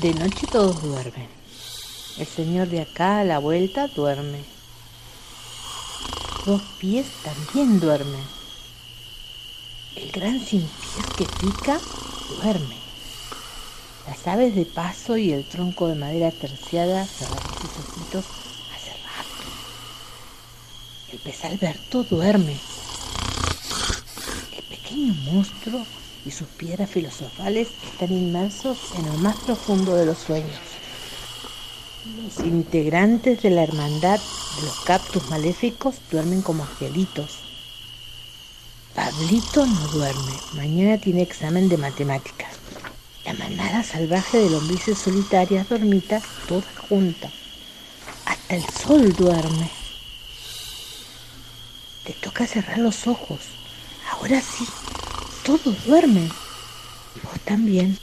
De noche todos duermen. El señor de acá a la vuelta duerme. Dos pies también duermen. El gran sin pies que pica duerme. Las aves de paso y el tronco de madera terciada cerraron sus ojitos hace rato. El pez Alberto duerme. El pequeño monstruo y sus piedras filosofales están inmersos en lo más profundo de los sueños. Los integrantes de la hermandad de los cactus maléficos duermen como angelitos. Pablito no duerme, mañana tiene examen de matemáticas. La manada salvaje de lombrices solitarias dormita toda junta. Hasta el sol duerme. Te toca cerrar los ojos. Ahora sí, todos duermen. Vos también.